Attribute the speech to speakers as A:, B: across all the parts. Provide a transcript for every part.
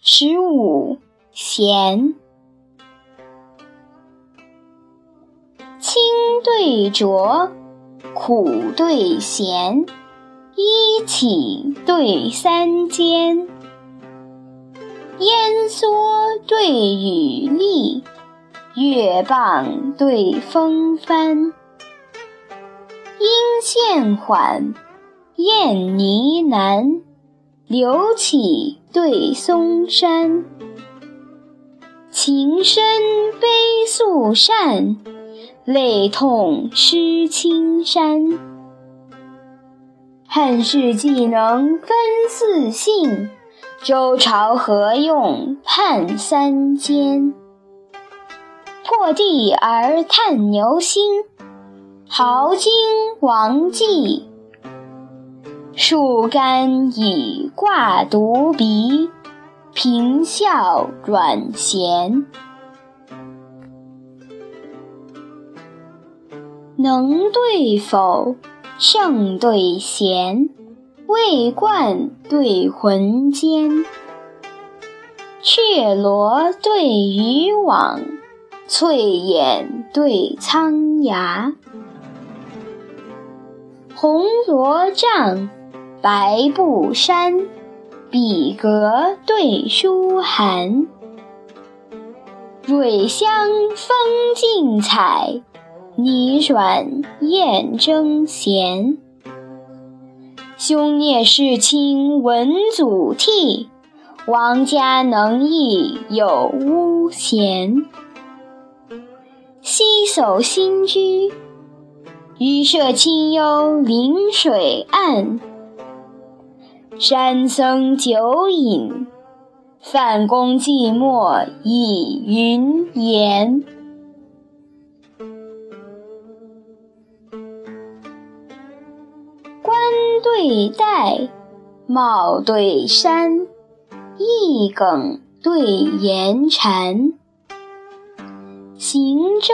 A: 十五，弦。清对浊，苦对咸，一起对三间。烟蓑对雨笠，月傍对风帆。阴线缓，燕呢喃，柳起对松山。情深悲素善，泪痛湿青衫。汉室既能分四姓，周朝何用判三监？破地而探牛星，豪经王纪，树干以挂犊鼻，平笑阮咸。能对否，圣对贤，魏冠对浑坚，雀罗对渔网，翠眼对苍崖。红罗帐，白布衫，比格对书函。蕊香风劲采，泥软燕争衔。兄聂世亲闻祖逖，王家能义有巫咸。西叟新居。渔舍清幽临水岸，山僧酒饮，范公寂寞倚云岩。冠对带，帽对衫，一梗对言蝉。行舟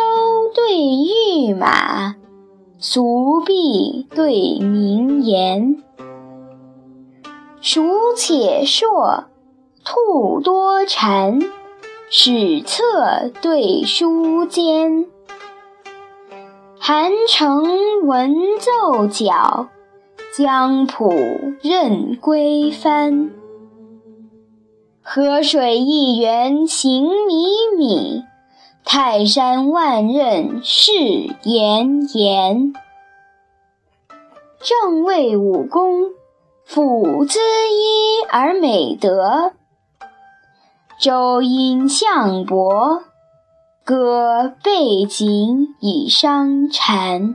A: 对御马。俗弊对名言，鼠且硕，兔多馋，史册对书笺。韩城闻奏角，江浦任归帆。河水一源行靡靡。泰山万仞誓炎炎，正位武功，辅滋衣而美德。周因相伯，歌背景以伤禅。